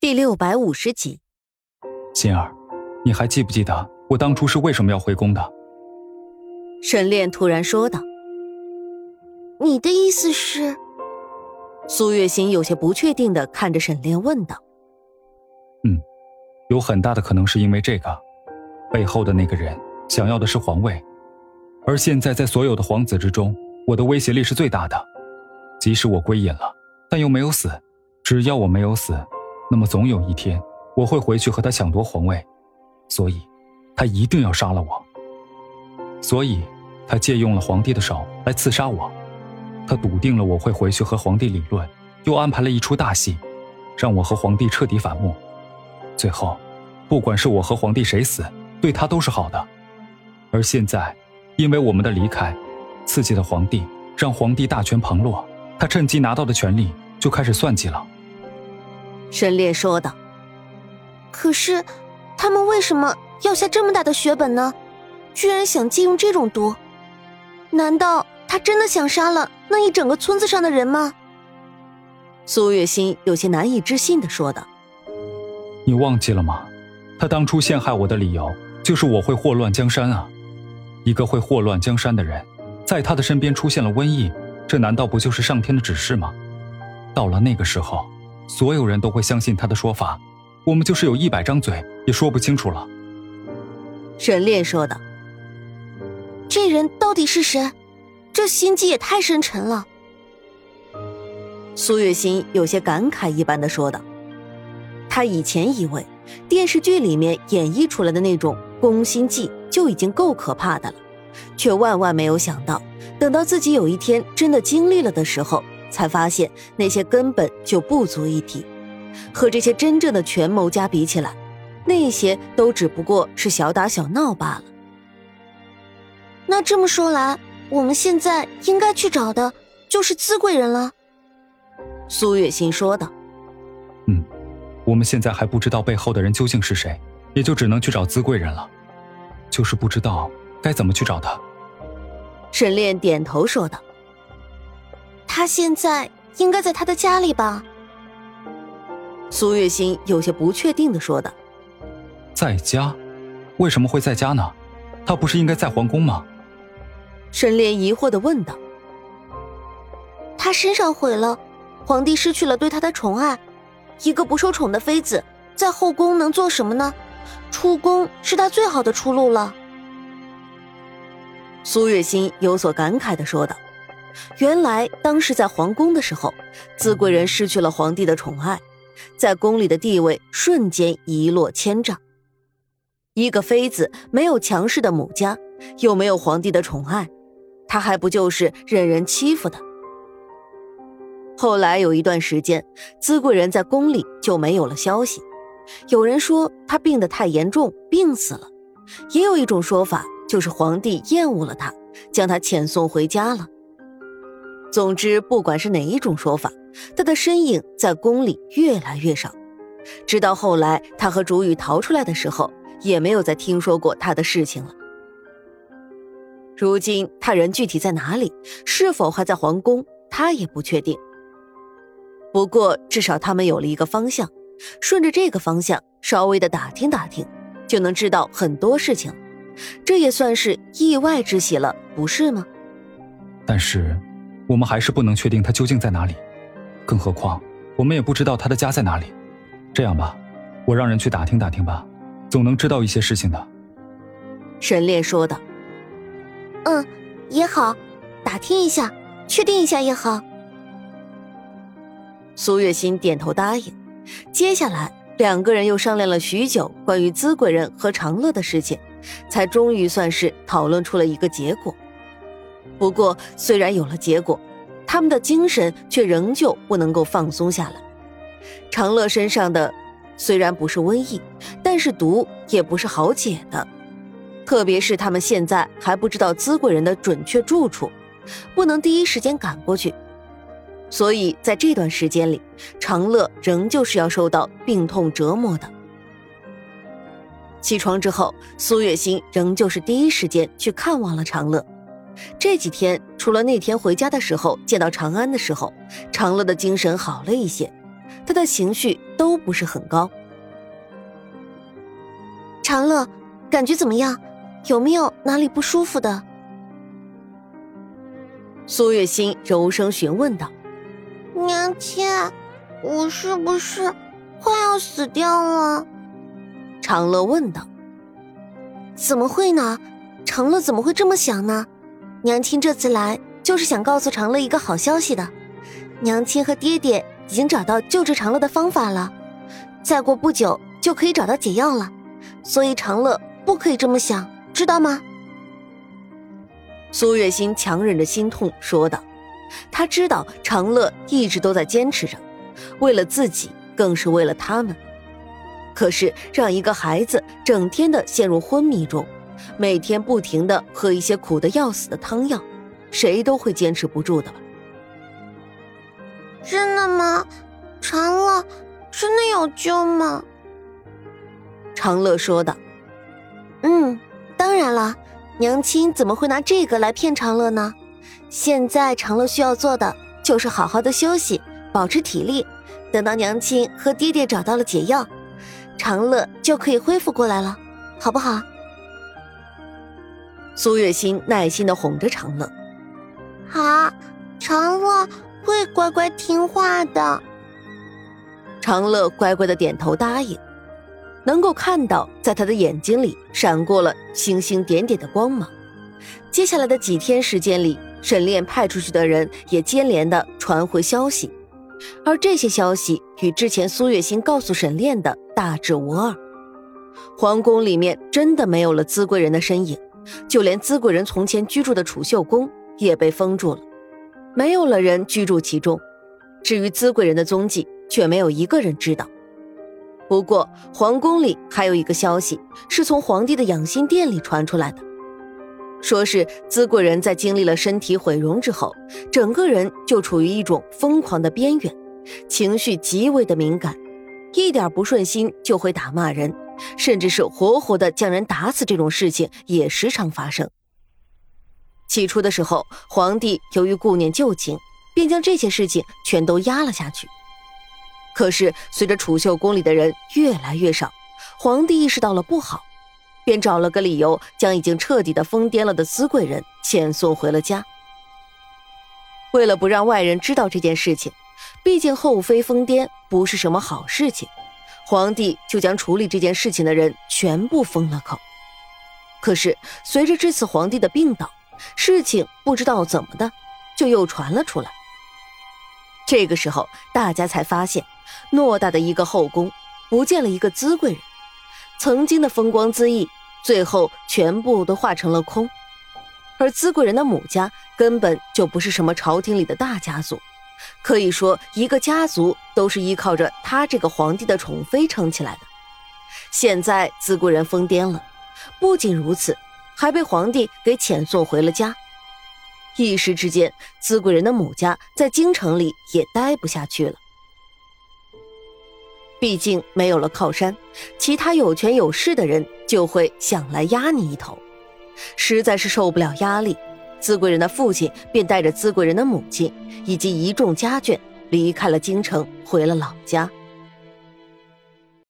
第六百五十集，心儿，你还记不记得我当初是为什么要回宫的？沈炼突然说道。你的意思是？苏月心有些不确定的看着沈炼问道。嗯，有很大的可能是因为这个，背后的那个人想要的是皇位，而现在在所有的皇子之中，我的威胁力是最大的。即使我归隐了，但又没有死，只要我没有死。那么总有一天，我会回去和他抢夺皇位，所以，他一定要杀了我。所以，他借用了皇帝的手来刺杀我。他笃定了我会回去和皇帝理论，又安排了一出大戏，让我和皇帝彻底反目。最后，不管是我和皇帝谁死，对他都是好的。而现在，因为我们的离开，刺激了皇帝，让皇帝大权旁落，他趁机拿到的权力就开始算计了。沈烈说道：“可是，他们为什么要下这么大的血本呢？居然想借用这种毒？难道他真的想杀了那一整个村子上的人吗？”苏月心有些难以置信的说道：“你忘记了吗？他当初陷害我的理由就是我会祸乱江山啊！一个会祸乱江山的人，在他的身边出现了瘟疫，这难道不就是上天的指示吗？到了那个时候……”所有人都会相信他的说法，我们就是有一百张嘴也说不清楚了。”沈炼说道。“这人到底是谁？这心机也太深沉了。”苏月心有些感慨一般的说道。他以前以为电视剧里面演绎出来的那种攻心计就已经够可怕的了，却万万没有想到，等到自己有一天真的经历了的时候。才发现那些根本就不足一提，和这些真正的权谋家比起来，那些都只不过是小打小闹罢了。那这么说来，我们现在应该去找的就是资贵人了。苏月心说道：“嗯，我们现在还不知道背后的人究竟是谁，也就只能去找资贵人了。就是不知道该怎么去找他。”沈炼点头说道。他现在应该在他的家里吧？苏月心有些不确定的说道：“在家？为什么会在家呢？他不是应该在皇宫吗？”沈炼疑惑的问道：“他身上毁了，皇帝失去了对他的宠爱，一个不受宠的妃子在后宫能做什么呢？出宫是他最好的出路了。”苏月心有所感慨的说道。原来当时在皇宫的时候，资贵人失去了皇帝的宠爱，在宫里的地位瞬间一落千丈。一个妃子没有强势的母家，又没有皇帝的宠爱，她还不就是任人欺负的？后来有一段时间，资贵人在宫里就没有了消息。有人说她病得太严重，病死了；也有一种说法，就是皇帝厌恶了她，将她遣送回家了。总之，不管是哪一种说法，他的身影在宫里越来越少，直到后来他和竹雨逃出来的时候，也没有再听说过他的事情了。如今他人具体在哪里，是否还在皇宫，他也不确定。不过至少他们有了一个方向，顺着这个方向稍微的打听打听，就能知道很多事情，这也算是意外之喜了，不是吗？但是。我们还是不能确定他究竟在哪里，更何况我们也不知道他的家在哪里。这样吧，我让人去打听打听吧，总能知道一些事情的。”沈烈说道。“嗯，也好，打听一下，确定一下也好。”苏月心点头答应。接下来两个人又商量了许久关于资贵人和长乐的事情，才终于算是讨论出了一个结果。不过，虽然有了结果，他们的精神却仍旧不能够放松下来。长乐身上的虽然不是瘟疫，但是毒也不是好解的。特别是他们现在还不知道资贵人的准确住处，不能第一时间赶过去。所以在这段时间里，长乐仍旧是要受到病痛折磨的。起床之后，苏月心仍旧是第一时间去看望了长乐。这几天，除了那天回家的时候见到长安的时候，长乐的精神好了一些，他的情绪都不是很高。长乐，感觉怎么样？有没有哪里不舒服的？苏月心柔声询问道：“娘亲，我是不是快要死掉了？”长乐问道：“怎么会呢？长乐怎么会这么想呢？娘亲这次来就是想告诉长乐一个好消息的，娘亲和爹爹已经找到救治长乐的方法了，再过不久就可以找到解药了，所以长乐不可以这么想。”知道吗？苏月心强忍着心痛说道：“他知道长乐一直都在坚持着，为了自己，更是为了他们。可是让一个孩子整天的陷入昏迷中，每天不停的喝一些苦的要死的汤药，谁都会坚持不住的。”真的吗？长乐真的有救吗？长乐说道：“嗯。”当然了，娘亲怎么会拿这个来骗长乐呢？现在长乐需要做的就是好好的休息，保持体力。等到娘亲和爹爹找到了解药，长乐就可以恢复过来了，好不好？苏月心耐心的哄着长乐。好，长乐会乖乖听话的。长乐乖乖的点头答应。能够看到，在他的眼睛里闪过了星星点点的光芒。接下来的几天时间里，沈炼派出去的人也接连的传回消息，而这些消息与之前苏月心告诉沈炼的大致无二。皇宫里面真的没有了资贵人的身影，就连资贵人从前居住的储秀宫也被封住了，没有了人居住其中。至于资贵人的踪迹，却没有一个人知道。不过，皇宫里还有一个消息，是从皇帝的养心殿里传出来的，说是资贵人在经历了身体毁容之后，整个人就处于一种疯狂的边缘，情绪极为的敏感，一点不顺心就会打骂人，甚至是活活的将人打死，这种事情也时常发生。起初的时候，皇帝由于顾念旧情，便将这些事情全都压了下去。可是，随着储秀宫里的人越来越少，皇帝意识到了不好，便找了个理由，将已经彻底的疯癫了的资贵人遣送回了家。为了不让外人知道这件事情，毕竟后妃疯癫不是什么好事情，皇帝就将处理这件事情的人全部封了口。可是，随着这次皇帝的病倒，事情不知道怎么的，就又传了出来。这个时候，大家才发现。偌大的一个后宫，不见了一个资贵人，曾经的风光恣意，最后全部都化成了空。而资贵人的母家根本就不是什么朝廷里的大家族，可以说一个家族都是依靠着他这个皇帝的宠妃撑起来的。现在资贵人疯癫了，不仅如此，还被皇帝给遣送回了家。一时之间，资贵人的母家在京城里也待不下去了。毕竟没有了靠山，其他有权有势的人就会想来压你一头，实在是受不了压力，资贵人的父亲便带着资贵人的母亲以及一众家眷离开了京城，回了老家。